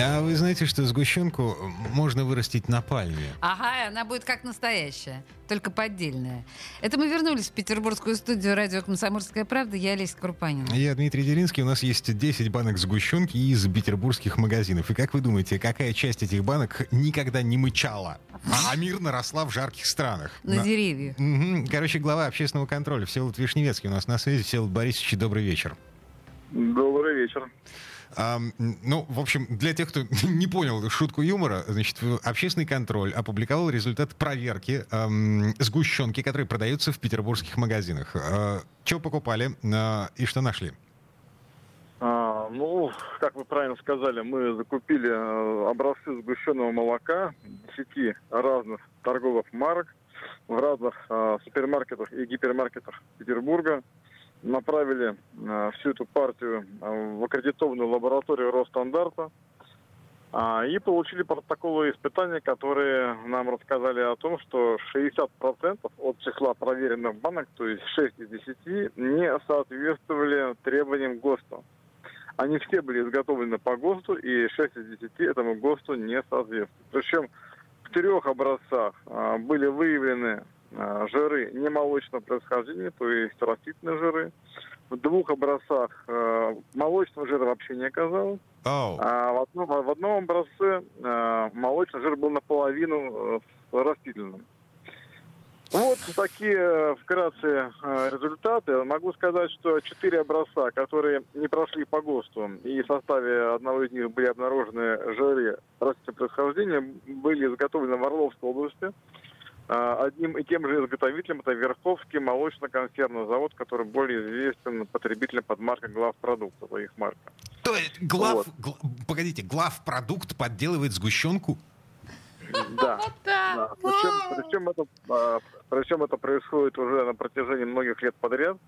А вы знаете, что сгущенку можно вырастить на пальме? Ага, она будет как настоящая, только поддельная. Это мы вернулись в петербургскую студию радио «Комсомольская правда». Я Олеся Крупанина. Я Дмитрий Делинский. У нас есть 10 банок сгущенки из петербургских магазинов. И как вы думаете, какая часть этих банок никогда не мычала, а мирно росла в жарких странах? На, на... деревьях. Угу. Короче, глава общественного контроля Всеволод Вишневецкий у нас на связи. Всеволод Борисович, добрый вечер. Добрый вечер. А, ну, в общем, для тех, кто не понял шутку юмора, значит, общественный контроль опубликовал результат проверки эм, сгущенки, которые продаются в петербургских магазинах. Э, что покупали э, и что нашли? А, ну, как вы правильно сказали, мы закупили э, образцы сгущенного молока 10 разных торговых марок в разных э, супермаркетах и гипермаркетах Петербурга направили э, всю эту партию э, в аккредитованную лабораторию Росстандарта э, и получили протоколы испытания, которые нам рассказали о том, что 60% от числа проверенных банок, то есть 6 из 10, не соответствовали требованиям ГОСТа. Они все были изготовлены по ГОСТу, и 6 из 10 этому ГОСТу не соответствуют. Причем в трех образцах э, были выявлены жиры немолочного происхождения, то есть растительные жиры. В двух образцах э, молочного жира вообще не оказалось. Oh. А в одном, в одном образце э, молочный жир был наполовину э, растительным. Вот такие вкратце э, результаты. Могу сказать, что четыре образца, которые не прошли по ГОСТу, и в составе одного из них были обнаружены жиры растительного происхождения, были изготовлены в Орловской области. А, одним и тем же изготовителем это Верховский молочно-консервный завод, который более известен потребителям под маркой главпродукт, это их марка. То есть глав, вот. гла, погодите, главпродукт подделывает сгущенку? Да. да. Причем, причем, это, а, причем это происходит уже на протяжении многих лет подряд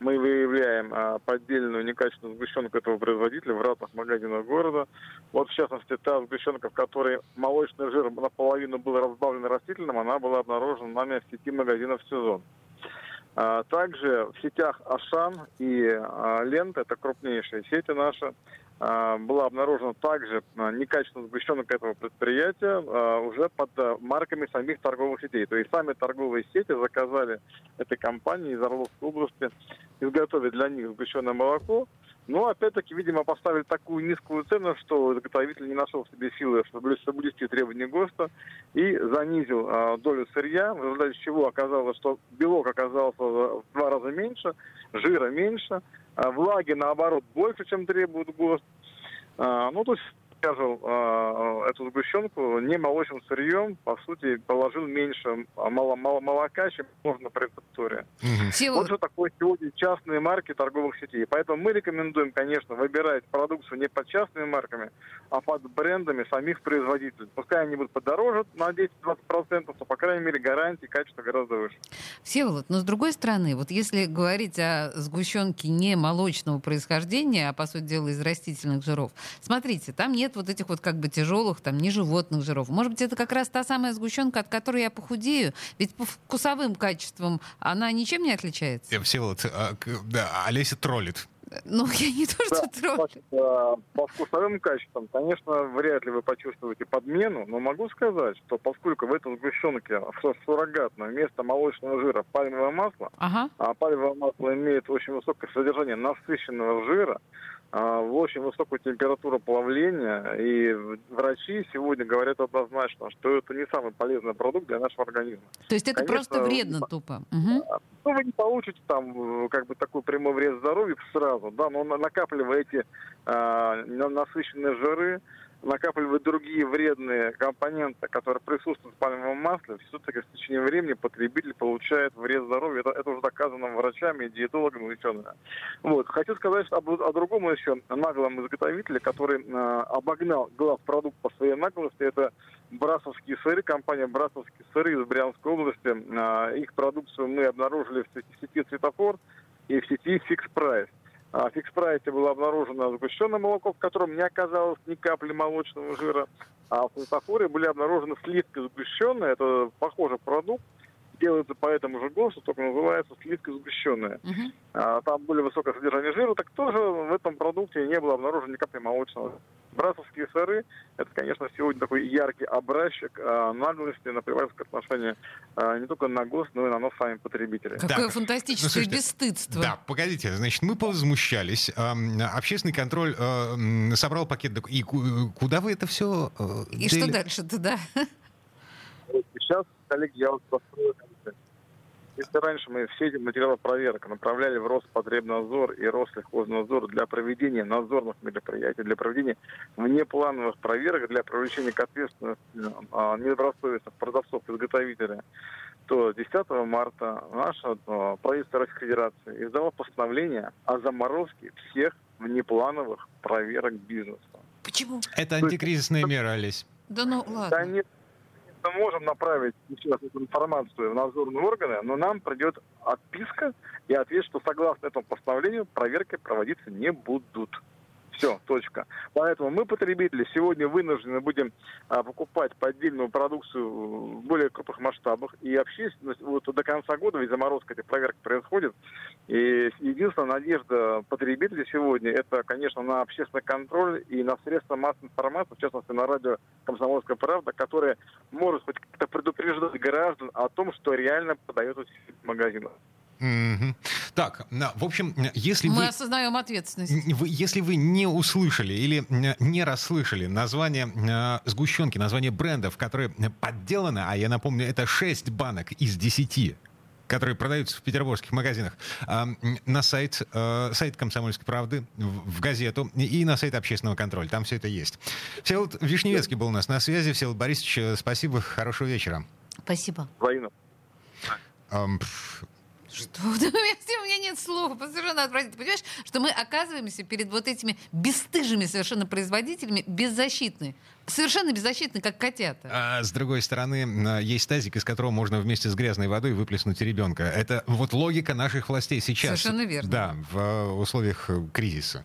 мы выявляем а, поддельную некачественную сгущенку этого производителя в разных магазинах города. Вот, в частности, та сгущенка, в которой молочный жир наполовину был разбавлен растительным, она была обнаружена нами в сети магазинов «Сезон». А, также в сетях Ашан и а, Лента, это крупнейшие сети наши, была обнаружена также а, некачественно сгущенка этого предприятия а, уже под марками самих торговых сетей. То есть сами торговые сети заказали этой компании из Орловской области изготовить для них сгущенное молоко. Но опять-таки, видимо, поставили такую низкую цену, что изготовитель не нашел в себе силы, чтобы соблюсти требования ГОСТа и занизил а, долю сырья, в результате чего оказалось, что белок оказался в два раза меньше, жира меньше, а влаги, наоборот, больше, чем требует ГОСТ. А, ну, то есть связал э, эту сгущенку не молочным сырьем, по сути, положил меньше мало, мало, молока, чем можно при рецептуре. Угу. Вот же такое сегодня частные марки торговых сетей. Поэтому мы рекомендуем, конечно, выбирать продукцию не под частными марками, а под брендами самих производителей. Пускай они будут подороже на 10-20%, но, по крайней мере, гарантии качества гораздо выше. Всеволод, но с другой стороны, вот если говорить о сгущенке не молочного происхождения, а, по сути дела, из растительных жиров, смотрите, там нет нет вот этих вот как бы тяжелых, там, не животных жиров. Может быть, это как раз та самая сгущенка, от которой я похудею? Ведь по вкусовым качествам она ничем не отличается. Я все вот, а, да, Олеся троллит. Ну, я не то, что да, троллю. По, по вкусовым качествам, конечно, вряд ли вы почувствуете подмену, но могу сказать, что поскольку в этом сгущенке суррогатно вместо молочного жира пальмовое масло, ага. а пальмовое масло имеет очень высокое содержание насыщенного жира, а, в очень высокую температуру плавления, и врачи сегодня говорят однозначно, что это не самый полезный продукт для нашего организма. То есть это Конечно, просто вредно тупо? Угу. Ну, вы не получите там как бы такой прямой вред здоровью сразу, да, но накапливаете э, насыщенные жиры, накапливают другие вредные компоненты, которые присутствуют в пальмовом масле, все-таки в течение времени потребитель получает вред здоровью. Это, это уже доказано врачами, диетологами, учеными. Вот. Хочу сказать об, о другом еще наглом изготовителе, который э, обогнал главпродукт по своей наглости. Это Брасовские сыры, компания Брасовские сыры из Брянской области. Э, их продукцию мы обнаружили в сети «Светофор». и в сети Fix Price. А в Fix Price было обнаружено сгущенное молоко, в котором не оказалось ни капли молочного жира, а в светофоре были обнаружены сливки сгущенные, это похожий продукт, делается по этому же ГОСТу, только называется сливка сгущенная. Uh-huh. А, там более высокое содержание жира, так тоже в этом продукте не было обнаружено ни капли молочного. Брасовские сыры – это, конечно, сегодня такой яркий образчик а, наглости, наплевательского отношения а, не только на ГОСТ, но и на нас сами потребители. Какое да. фантастическое ну, бесстыдство. Да, погодите, значит, мы повозмущались. А, общественный контроль а, собрал пакет. И куда вы это все... А, и дели? что дальше-то, да? Сейчас, коллеги, я вот построю если раньше мы все эти материалы проверок направляли в Роспотребнадзор и Россельхознадзор для проведения надзорных мероприятий, для проведения внеплановых проверок, для привлечения к ответственности а, недобросовестных продавцов-изготовителей, то 10 марта наша а, правительство Российской Федерации издало постановление о заморозке всех внеплановых проверок бизнеса. Почему? Это антикризисная мера, Олесь. Да ну ладно. Да нет, мы можем направить сейчас эту информацию в надзорные органы, но нам придет отписка и ответ, что согласно этому постановлению проверки проводиться не будут. Все, точка. Поэтому мы, потребители, сегодня вынуждены будем а, покупать поддельную продукцию в более крупных масштабах. И общественность вот до конца года, ведь заморозка этой проверки происходит. И единственная надежда потребителей сегодня, это, конечно, на общественный контроль и на средства массовой информации, в частности, на радио «Комсомольская правда», которое может хоть как-то предупреждать граждан о том, что реально продается в магазинах. Mm-hmm. Так, в общем, если Мы вы... осознаем ответственность. Вы, если вы не услышали или не расслышали название э, сгущенки, название брендов, которые подделаны, а я напомню, это 6 банок из 10 которые продаются в петербургских магазинах, э, на сайт, э, сайт «Комсомольской правды», в, в газету и на сайт общественного контроля. Там все это есть. Всеволод Вишневецкий был у нас на связи. Всеволод Борисович, э, спасибо, хорошего вечера. Спасибо. Взаимно. Что? у меня нет слов. Совершенно отвратительно. Понимаешь, что мы оказываемся перед вот этими бесстыжими совершенно производителями беззащитны. Совершенно беззащитны, как котята. А с другой стороны, есть тазик, из которого можно вместе с грязной водой выплеснуть ребенка. Это вот логика наших властей сейчас. Совершенно верно. Да, в условиях кризиса.